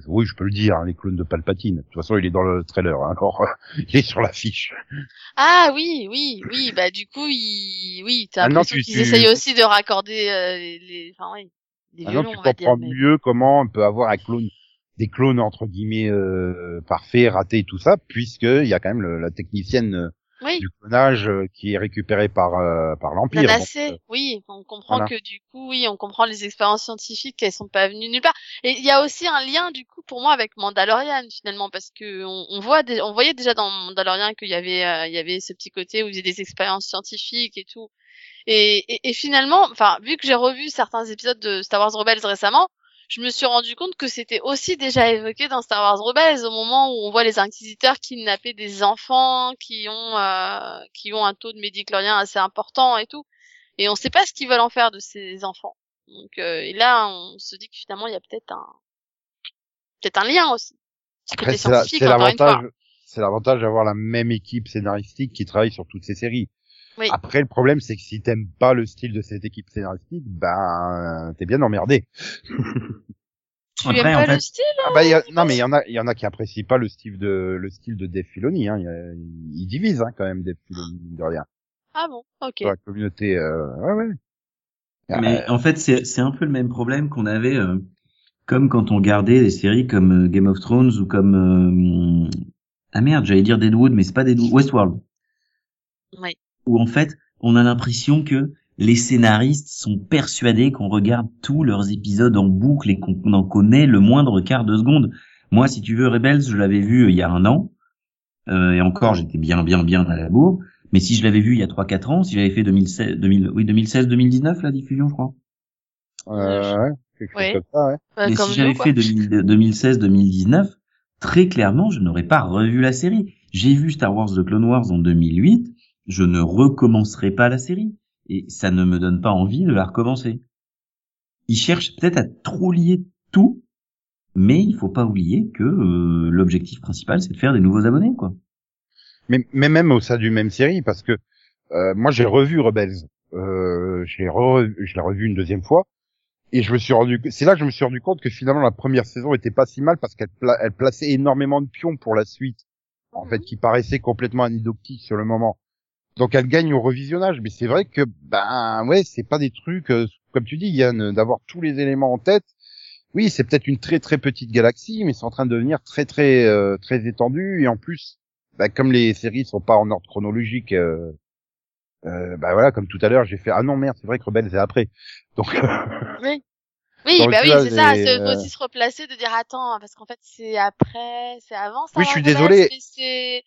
oui, je peux le dire, hein, les clones de Palpatine. De toute façon, il est dans le trailer, hein, alors il est sur l'affiche.
Ah oui, oui, oui, bah du coup, il... oui, t'as
Ah non,
l'impression
tu-
qu'ils
tu-
essayent aussi de raccorder euh, les, les- enfin oui, des
Maintenant,
violons,
tu
on va dire.
comprends
mais-
mieux comment on peut avoir un clone, des clones entre guillemets euh, parfaits, ratés, tout ça, puisque il y a quand même le- la technicienne euh,
Oui,
du clonage euh, qui est récupérée par euh, par l'Empire. euh,
oui, on comprend
voilà.
que du coup, oui, on comprend les expériences scientifiques, qu'elles sont pas venues nulle part. Et il y a aussi un lien du coup pour moi avec Mandalorian finalement, parce que on, on voit, dé- on voyait déjà dans Mandalorian qu'il y avait, euh, il y avait ce petit côté où il y avait des expériences scientifiques et tout. Et, et, et finalement, enfin, vu que j'ai revu certains épisodes de Star Wars Rebels récemment, je me suis rendu compte que c'était aussi déjà évoqué dans Star Wars Rebels au moment où on voit les inquisiteurs kidnapper des enfants qui ont euh, qui ont un taux de médicloriens assez important et tout et on sait pas ce qu'ils veulent en faire de ces enfants. Donc euh, et là on se dit que finalement il y a peut-être un peut-être un lien aussi.
C'est l'avantage, c'est l'avantage d'avoir la même équipe scénaristique qui travaille sur toutes ces séries.
Oui.
Après, le problème, c'est que si t'aimes pas le style de cette équipe scénaristique, ben, t'es bien emmerdé.
Tu
Après,
aimes
en
pas
fait,
le style
Ah bah, il y a- non, mais il y en a, il y en a qui apprécient pas le style de, le style de Dave Filoni, hein. Il, divise, hein, quand même, Dave Filoni, de rien.
Ah bon, ok.
La communauté, euh, ouais, ouais.
Mais en fait, c'est c'est un peu le même problème qu'on avait, euh, comme quand on regardait des séries comme euh, Game of Thrones ou comme euh, ah merde, j'allais dire Deadwood, mais c'est pas Deadwood, Westworld,
Oui.
Où en fait, on a l'impression que les scénaristes sont persuadés qu'on regarde tous leurs épisodes en boucle et qu'on en connaît le moindre quart de seconde. Moi, si tu veux, Rebels, je l'avais vu euh, il y a un an, euh, et encore, j'étais bien, bien, bien à la bourre. Mais si je l'avais vu il y a 3-4 ans, si j'avais fait 2016, 2000, oui, 2016-2019 la diffusion, je crois.
Euh, ouais, quelque chose
Ouais.
comme ça, ouais.
Mais
comme
si j'avais fait 2016-2019, très clairement, je n'aurais pas revu la série. J'ai vu Star Wars The Clone Wars en 2008, je ne recommencerai pas la série. Et ça ne me donne pas envie de la recommencer. Ils cherchent peut-être à trop lier tout, mais il faut pas oublier que euh, l'objectif principal, c'est de faire des nouveaux abonnés, quoi.
Mais, mais même au sein du même série, parce que euh, moi j'ai revu Rebels, euh, je l'ai re- revu une deuxième fois, et je me suis rendu, c'est là que je me suis rendu compte que finalement la première saison était pas si mal parce qu'elle pla- elle plaçait énormément de pions pour la suite, en fait, qui paraissaient complètement anecdotiques sur le moment. Donc elle gagne au revisionnage, mais c'est vrai que ben ouais, c'est pas des trucs euh, comme tu dis Yann, d'avoir tous les éléments en tête. Oui, c'est peut-être une très très petite galaxie, mais c'est en train de devenir très très euh, très étendu et en plus bah, comme les séries sont pas en ordre chronologique, euh, euh, bah voilà, comme tout à l'heure, j'ai fait ah non merde, c'est vrai que Rebelle c'est après. Donc
Oui. Oui,
Donc
bah oui, c'est ça. faut
euh,
aussi se replacer, de dire attends, parce qu'en fait c'est après, c'est avant. Star
Oui, je suis
Wars Rebels,
désolé.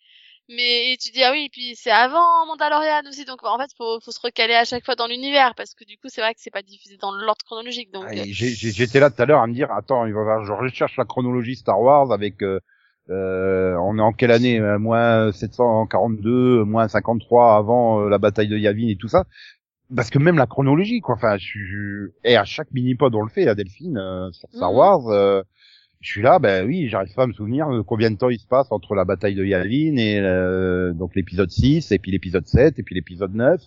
Mais et tu dis ah oui, puis c'est avant Mandalorian aussi, donc en fait faut faut se recaler à chaque fois dans l'univers parce que du coup c'est vrai que c'est pas diffusé dans l'ordre chronologique, donc.
ah,
euh,
j'étais là tout à l'heure à me dire attends, il va falloir- je recherche la chronologie Star Wars avec euh, euh, on est en quelle année euh, moins 742, moins 53 avant euh, la bataille de Yavin et tout ça. Parce que même la chronologie, quoi. Enfin, je, je... et à chaque mini-pod on le fait, à Delphine, euh, sur Star
Mhm.
Wars. Je suis là, ben oui, j'arrive pas à me souvenir de combien de temps il se passe entre la bataille de Yavin et euh, donc l'épisode 6, et puis l'épisode 7, et puis l'épisode 9.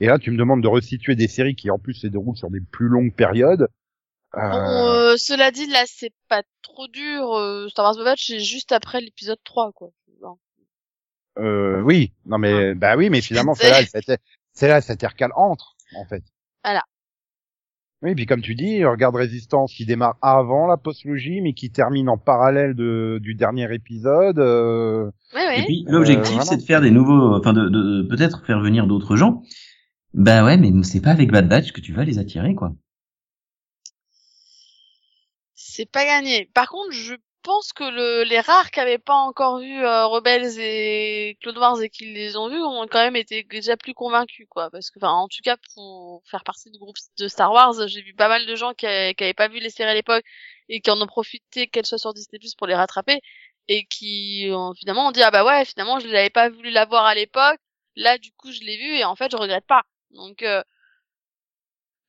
Et là, tu me demandes de resituer des séries qui en plus se déroulent sur des plus longues périodes.
Bon,
Euh,
euh, cela dit, là, c'est pas trop dur. Euh, Star Wars Batch, c'est juste après l'épisode 3, quoi.
Euh, oui, non mais bah oui, mais finalement c'est là, c'est là, cette intercale entre en fait.
Voilà.
Oui, puis comme tu dis, regarde Résistance qui démarre avant la postlogie, mais qui termine en parallèle de, du dernier épisode. euh,
Oui,
Et
oui.
puis l'objectif,
voilà.
c'est de faire des nouveaux, enfin de, de peut-être faire venir d'autres gens. Bah ouais, mais c'est pas avec Bad Batch que tu vas les attirer, quoi.
C'est pas gagné. Par contre, je pense que le, les rares qui avaient pas encore vu euh, Rebels et Clone Wars et qui les ont vus ont quand même été déjà plus convaincus, quoi. Parce que, enfin, en tout cas, pour faire partie du groupe de Star Wars, j'ai vu pas mal de gens qui, avaient- qui avaient pas vu les séries à l'époque et qui en ont profité qu'elles soient sur Disney Plus pour les rattraper et qui ont, finalement ont dit ah bah ouais, finalement je l'avais pas voulu la voir à l'époque. Là, du coup, je l'ai vu et en fait, je regrette pas. Donc, euh,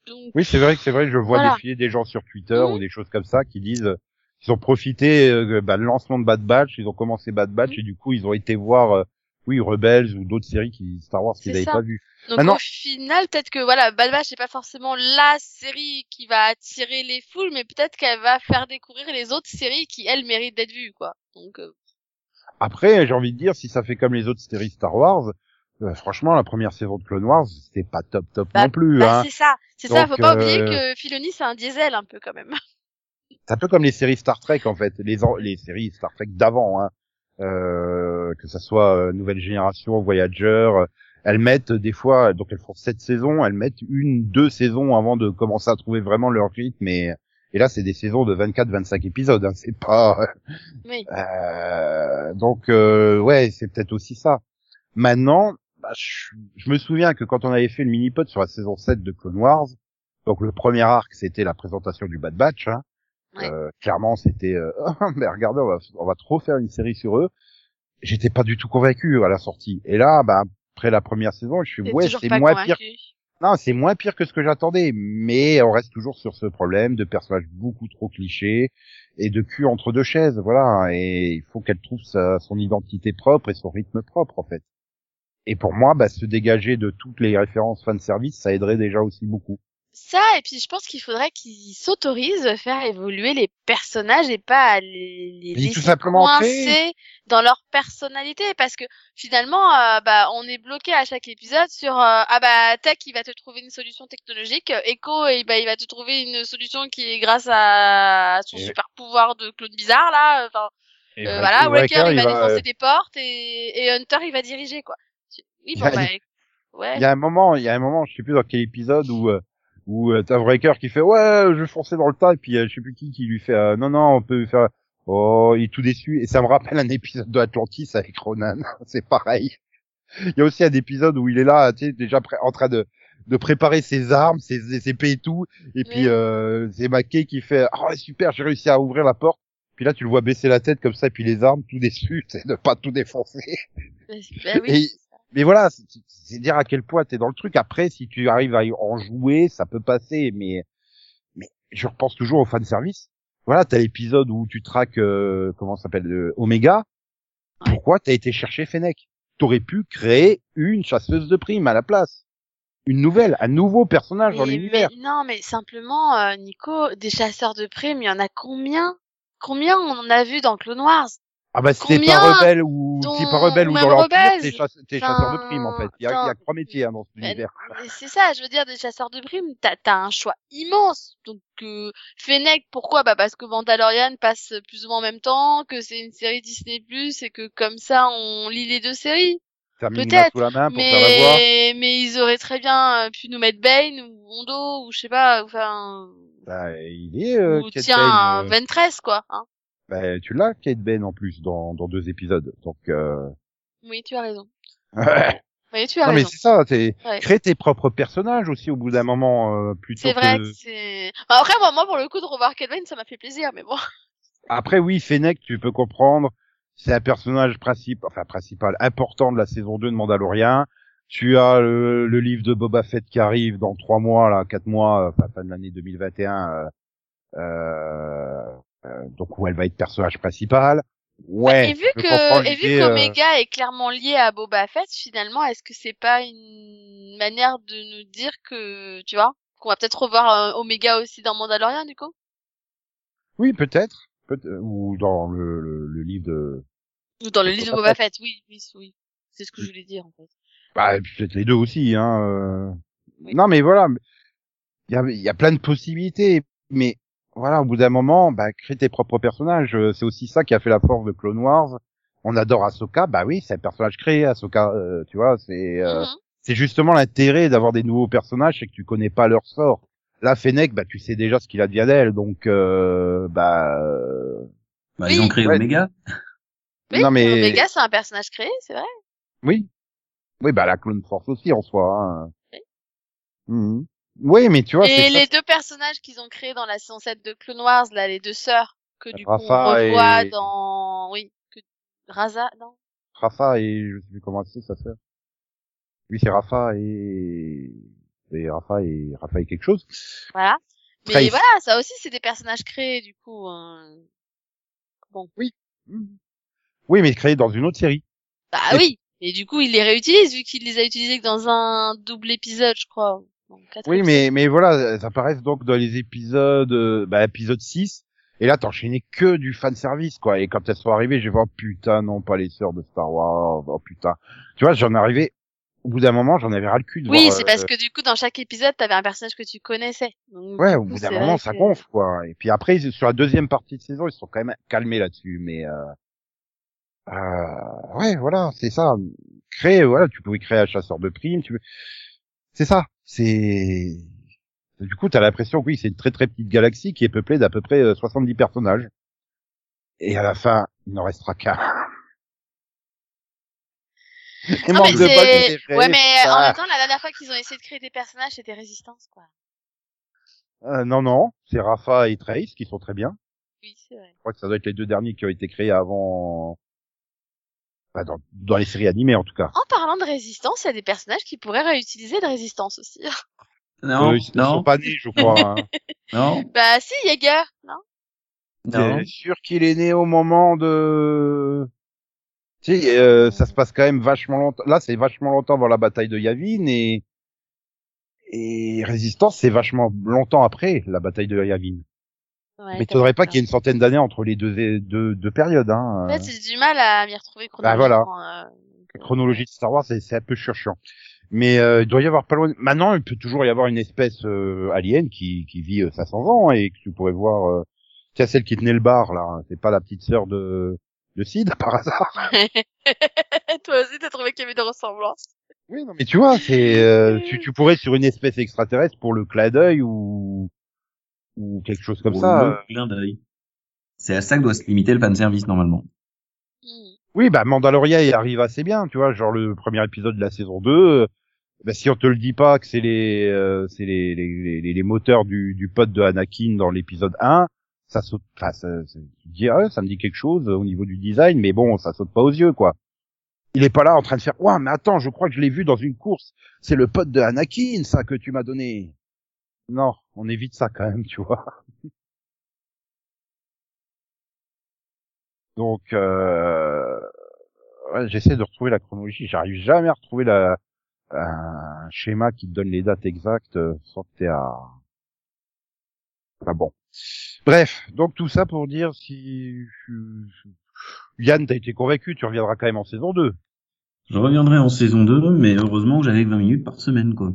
Donc,
Oui, c'est vrai que c'est vrai je vois
Voilà.
défiler des gens sur Twitter ou des choses comme ça qui disent euh, qu'ils ont profité euh, bah, le lancement de Bad Batch, ils ont commencé Bad Batch et du coup ils ont été voir euh, oui Rebels ou d'autres séries qui Star Wars qu'ils n'avaient pas vu.
donc
Maintenant-
au final, peut-être que voilà, Bad Batch c'est pas forcément la série qui va attirer les foules, mais peut-être qu'elle va faire découvrir les autres séries qui elles méritent d'être vues, quoi. Donc euh,
Après, j'ai envie de dire si ça fait comme les autres séries Star Wars, euh, franchement la première saison de Clone Wars c'était pas top top
Bah,
non plus.
bah,
hein.
c'est ça, c'est ça. Faut pas
euh,
oublier que Filoni c'est un diesel un peu quand même.
C'est un peu comme les séries Star Trek en fait, les séries Star Trek d'avant, hein. Euh, que ça soit euh, Nouvelle Génération, Voyager, euh, elles mettent euh, des fois, donc elles font sept saisons, elles mettent une, deux saisons avant de commencer à trouver vraiment leur rythme. Et, et là, c'est des saisons de 24-25 épisodes, hein, c'est pas.
Oui.
Euh, donc euh, ouais, c'est peut-être aussi ça. Maintenant, bah, je, je me souviens que quand on avait fait le mini-pod sur la saison 7 de Clone Wars, donc le premier arc, c'était la présentation du Bad Batch. Hein,
Ouais.
euh, clairement, c'était, euh, Ah, mais regardez, on va, on va trop faire une série sur eux. J'étais pas du tout convaincu à la sortie. Et là, bah, après la première saison, je suis, ouais, c'est moins
convaincu.
pire. Non, c'est moins pire que ce que j'attendais, mais on reste toujours sur ce problème de personnages beaucoup trop clichés et de cul entre deux chaises, voilà. Et il faut qu'elle trouve sa, son identité propre et son rythme propre, en fait. Et pour moi, bah, se dégager de toutes les références fan service, ça aiderait déjà aussi beaucoup.
Ça, et puis je pense qu'il faudrait qu'ils s'autorisent à faire évoluer les personnages et pas à les, les laisser
tout simplement
coincés dans leur personnalité. Parce que finalement, euh, bah, on est bloqué à chaque épisode sur euh, ah bah Tech il va te trouver une solution technologique, Echo et bah, il va te trouver une solution qui est grâce à son
Et-
super pouvoir de clone bizarre là. Enfin,
Et
euh, voilà, Wrecker il va
il va,
défoncer
euh,
des portes et, et Hunter il va diriger quoi. Oui
Il y
bon
a-
bah ouais.
Il y a un moment, il y a un moment, je sais plus dans quel épisode où euh, où euh, t'as Breaker qui fait ouais, je vais foncer dans le tas et puis euh, je sais plus qui qui lui fait euh, non non, on peut faire oh, il est tout déçu et ça me rappelle un épisode de Atlantis avec Ronan, c'est pareil. Il y a aussi un épisode où il est là, tu sais, déjà en train de de préparer ses armes, ses, ses épées et tout et puis
Oui.
euh, c'est Mackay qui fait oh super, j'ai réussi à ouvrir la porte. Puis là, tu le vois baisser la tête comme ça, et puis les armes, tout déçu, c'est de pas tout défoncer.
Bah oui.
Et- mais voilà, c'est- dire à quel point t'es dans le truc. Après, si tu arrives à en jouer, ça peut passer, mais mais je repense toujours au fan service. Voilà, t'as l'épisode où tu traques euh, comment ça s'appelle euh, Omega. Pourquoi t'as été chercher Fennec? T'aurais pu créer une chasseuse de primes à la place, une nouvelle, un nouveau personnage dans l'univers.
non, mais simplement, euh, Nico, des chasseurs de primes, il y en a combien? Combien on en a vu dans Clone Wars?
Ah bah
combien?
pas rebelle ou c'est pas rebelle
ou
ou dans l'empire,
Rebels
t'es chasse- chasseur de primes en fait. Il y a, il y a trois métiers hein, dans cet univers.
C'est ça, je veux dire, des chasseurs de primes, t'as as un choix immense. Donc, euh, Fennec, pourquoi? Bah parce que Mandalorian passe plus ou moins en même temps, que c'est une série Disney+, et que comme ça, on lit les deux séries. Peut-être. Mais, mais ils auraient très bien euh, pu nous mettre Bane ou Hondo ou je sais pas, enfin,
Bah, il est euh,
ou tiens,
euh,
Ventress quoi. Hein
Bah, tu l'as, Kate Bane, en plus, dans, dans deux épisodes. Donc, euh...
oui, tu as raison.
non,
Oui, tu as
mais
raison.
c'est ça, t'es,
Ouais.
crée tes propres personnages aussi au bout d'un moment, euh, plutôt
C'est vrai
que...
que c'est. Bah, après, moi, moi, pour le coup, de revoir Kate Bane, ça m'a fait plaisir, mais bon.
Après, oui, Fennec, tu peux comprendre, c'est un personnage principal, enfin, principal, important de la saison 2 de Mandalorian. Tu as le, le livre de Boba Fett qui arrive dans trois mois, là, quatre mois, enfin, fin de l'année 2021, euh, euh, euh, donc où elle va être personnage principal. Ouais.
et vu que, et vu
l'idée, euh,
qu'Omega est clairement lié à Boba Fett, finalement, est-ce que c'est pas une manière de nous dire que, tu vois, qu'on va peut-être revoir euh, Omega aussi dans Mandalorian, du coup?
Oui, peut-être. Peut ou dans le, le, le livre de...
Ou dans le livre de Boba Fett, oui, oui, oui. C'est ce que je voulais dire, en fait.
Bah, peut-être les deux aussi, hein. euh.
Oui.
Non, mais voilà. Il y a, y a plein de possibilités. Mais voilà, au bout d'un moment, bah, crée tes propres personnages. Euh, C'est aussi ça qui a fait la force de Clone Wars. On adore Ahsoka. Bah oui, c'est un personnage créé, Ahsoka. euh, tu vois, c'est euh,
Mhm.
c'est justement l'intérêt d'avoir des nouveaux personnages, c'est que tu connais pas leur sort. Là, Fennec, bah, tu sais déjà ce qu'il advient d'elle. Donc, euh, bah... euh,
Bah,
Oui.
ils ont créé
Ouais.
Omega.
Oui,
non, mais...
Omega, c'est un personnage créé, c'est vrai.
Oui. Oui, bah la Clone Force aussi en soi. Hein.
Oui.
Mhm. Oui, mais tu vois,
Et
ça,
les deux personnages qu'ils ont créés dans la saison 7 de Clone Wars, là, les deux sœurs, que du coup on revoit
et-
dans, oui, que Raza, non?
Rafa et je sais plus comment c'est sa sœur. Oui, c'est Rafa et, et c'est Rafa et Rafa et quelque chose.
Voilà. Mais
Trace.
voilà, ça aussi c'est des personnages créés du coup. hein.
Oui, mais créé dans une autre série.
Bah
Et-
oui. Et du coup il les réutilise vu qu'il les a utilisés que dans un double épisode, je crois.
Oui,
épisodes.
mais mais voilà, elles apparaissent donc dans les épisodes, euh, bah, épisode 6. Et là, t'enchaînais que du fan service, quoi. Et quand elles sont arrivées, j'ai fait, oh putain, non, pas les sœurs de Star Wars, oh putain. Tu vois, j'en arrivais, au bout d'un moment, j'en avais ras le cul de
Oui,
voir,
c'est
euh,
parce que du coup dans chaque épisode t'avais un personnage que tu connaissais. Donc,
Ouais, au bout d'un moment, ça
que-
gonfle, quoi. Et puis après, sur la deuxième partie de saison, ils sont quand même calmés là-dessus. Mais, euh, euh, ouais, voilà, c'est ça. Créer, voilà, tu pouvais créer un chasseur de primes, tu peux... C'est ça. C'est, du coup, t'as l'impression que oui, c'est une très très petite galaxie qui est peuplée d'à peu près euh, 70 personnages. Et à la fin, il n'en restera qu'un.
Non, mais c'est-. Ouais, mais en même temps, la dernière fois qu'ils ont essayé de créer des personnages, c'était Résistance, quoi.
Euh, non, non, c'est Rafa et Trace qui sont très bien.
Oui, c'est vrai.
Je crois que ça doit être les deux derniers qui ont été créés avant, dans, dans les séries animées en tout cas.
En parlant de Résistance, il y a des personnages qui pourraient réutiliser de Résistance aussi.
Non,
Euh, ils ils
non,
sont pas nés, je crois. hein.
non,
bah si, Yeager, non?
Non.
T'es sûr qu'il est né au moment de... Tu sais, euh, ça se passe quand même vachement longtemps. Là, c'est vachement longtemps avant la bataille de Yavin et et Résistance, c'est vachement longtemps après la bataille de Yavin.
Ouais,
Mais
t'as
faudrait pas qu'il y ait une centaine d'années entre les deux, deux, deux périodes. Hein.
En fait, j'ai du mal à m'y retrouver
Bah, voilà.
chronologiquement. euh,
La
euh,
chronologie de Star Wars, c'est c'est un peu chiant. Mais euh, il doit y avoir pas loin. Maintenant, il peut toujours y avoir une espèce euh, alien qui, qui vit euh, 500 ans et que tu pourrais voir. Euh... Tiens, celle qui tenait le bar là, hein. c'est pas la petite sœur de de Sid par hasard.
Toi aussi, t'as trouvé qu'il y avait des ressemblances.
Oui, non, mais tu vois, c'est euh, tu, tu pourrais sur une espèce extraterrestre pour le clin d'œil ou ou quelque chose comme ça. euh.
clin d'œil. C'est à ça que doit se limiter le fanservice normalement.
Hmm.
Oui, bah Mandalorian il arrive assez bien, tu vois, genre le premier épisode de la saison 2. euh, bah, si on te le dit pas que c'est les euh, c'est les, les, les, les moteurs du, du pote de Anakin dans l'épisode 1, ça saute enfin ça, ça, dis, ah, ça me dit quelque chose au niveau du design mais bon, ça saute pas aux yeux quoi. Il est pas là en train de faire "Ouah, mais attends, je crois que je l'ai vu dans une course, c'est le pote de Anakin ça que tu m'as donné." Non, on évite ça quand même, tu vois. Donc euh, ouais, j'essaie de retrouver la chronologie, j'arrive jamais à retrouver la un schéma qui donne les dates exactes euh, sans que t'aies à ah bon. Bref, donc tout ça pour dire si Yann, t'as été convaincu, tu reviendras quand même en saison 2.
Je reviendrai en saison 2, mais heureusement que j'avais que 20 minutes par semaine, quoi.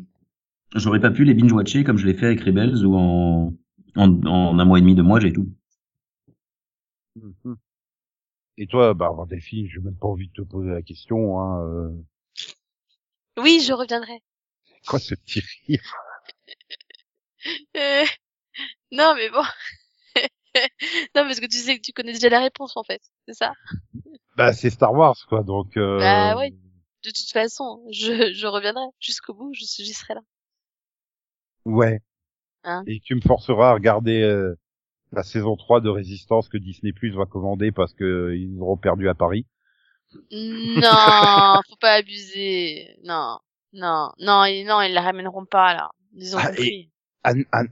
J'aurais pas pu les binge-watcher comme je l'ai fait avec Rebels où en, en, en un mois et demi, deux mois, j'ai tout.
Et toi, bah, avant Delphine, j'ai même pas envie de te poser la question, hein, euh,
Oui, je reviendrai.
quoi ce petit rire?
Euh, Non, mais bon. non, parce que tu sais que tu connais déjà la réponse, en fait. C'est ça?
Bah, c'est Star Wars, quoi, donc, euh...
Bah, oui. De toute façon, je, je reviendrai jusqu'au bout, je, j'y serai là.
Ouais.
Hein
Et tu me forceras à regarder euh, la saison 3 de Résistance que Disney Plus va commander parce que euh, ils auront perdu à Paris.
Non, faut pas abuser. Non, non, non, ils, non, ils la ramèneront pas, là. Ils ont
Ah,
compris.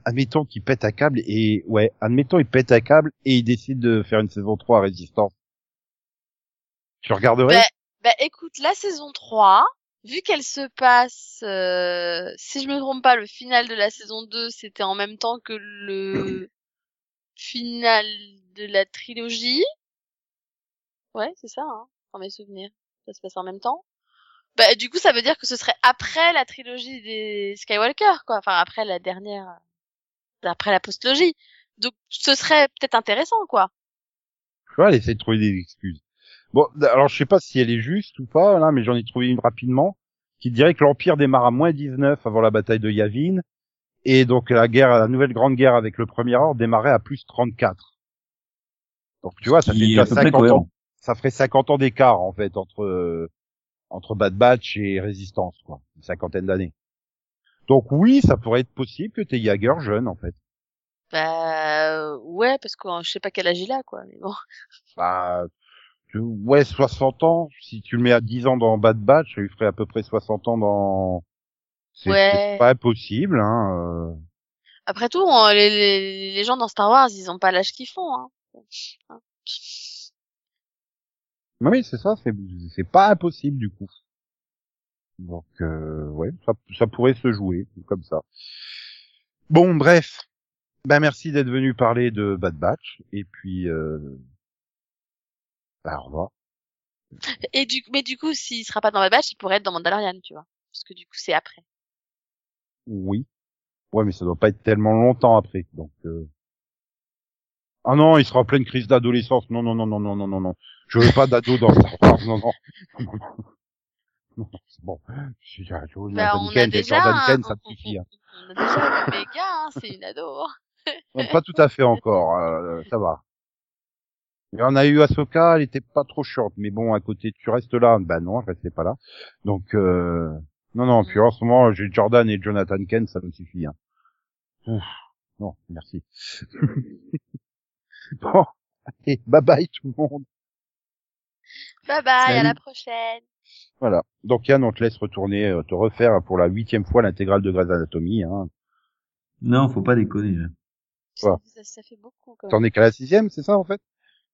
Admettons qu'ils pètent un câble et ouais, admettons ils pètent un câble et ils décident de faire une saison 3 à Résistance. Tu regarderais?
Bah, bah, écoute, la saison 3, vu qu'elle se passe, euh, si je me trompe pas, le final de la saison 2, c'était en même temps que le final de la trilogie. Ouais, c'est ça, hein, dans mes souvenirs. Ça se passe en même temps. Bah, du coup, ça veut dire que ce serait après la trilogie des Skywalker, quoi. Enfin, après la dernière, après la postlogie. Donc, ce serait peut-être intéressant, quoi.
Tu vois, elle essaie de trouver des excuses. Bon, alors je sais pas si elle est juste ou pas, là, mais j'en ai trouvé une rapidement, qui dirait que l'Empire démarre à moins 19 avant la bataille de Yavin, et donc la guerre, la nouvelle grande guerre avec le Premier Ordre démarrait à plus 34. Donc tu vois, ça fait déjà
à peu près
50
cohérent.
ans, ça ferait 50 ans d'écart, en fait, entre, euh, entre Bad Batch et Résistance, quoi. Une cinquantaine d'années. Donc oui, ça pourrait être possible que t'aies Jagger jeune, en fait.
Bah, ouais, parce que euh, je sais pas quel âge il a, quoi. Mais bon.
Bah, ouais, 60 ans. Si tu le mets à 10 ans dans Bad Batch, ça lui ferait à peu près 60 ans dans C'est
Ouais.
pas impossible, hein. euh.
Après tout, on- les, les, les gens dans Star Wars, ils ont pas l'âge qu'ils font. Hein.
Mais oui, c'est ça, c'est c'est pas impossible du coup. Donc euh, ouais, ça, ça pourrait se jouer comme ça. Bon, bref. Ben merci d'être venu parler de Bad Batch et puis euh... ben, au revoir.
Et du, mais du coup, s'il sera pas dans Bad Batch, il pourrait être dans Mandalorian, tu vois. Parce que du coup, c'est après.
Oui. Ouais, mais ça doit pas être tellement longtemps après. Donc euh... Ah non, il sera en pleine crise d'adolescence. Non non non non non non non non. Je veux pas d'ado dans Star Wars. Non non. Non, c'est bon. Je suis déjà Jordan
Bah, on a
Ken,
déjà,
Jordan
un-
Ken, ça me suffit. hein.
on a déjà une méga, hein, c'est une ado.
Non, pas tout à fait encore, euh, ça va. Et on a eu Ahsoka, elle était pas trop short, mais bon, à côté, tu restes là, bah non, je restais pas là. Donc, euh, non, non, puis en ce moment, j'ai Jordan et Jonathan Ken, ça me suffit. Hein. Ouf, non, merci. bon, allez, bye bye tout le monde.
Bye bye, à la prochaine.
Voilà. Donc Yann, on te laisse retourner, euh, te refaire pour la huitième fois l'intégrale de Grey's Anatomy. Hein.
Non, faut pas déconner. là.
Ouais.
Ça, ça fait beaucoup quand même.
T'en es qu'à la sixième, c'est ça en fait?